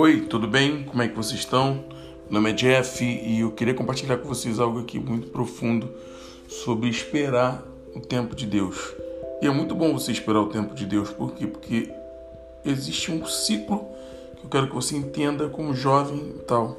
Oi, tudo bem? Como é que vocês estão? Meu nome é Jeff e eu queria compartilhar com vocês algo aqui muito profundo sobre esperar o tempo de Deus. E é muito bom você esperar o tempo de Deus, por quê? Porque existe um ciclo que eu quero que você entenda como jovem e tal.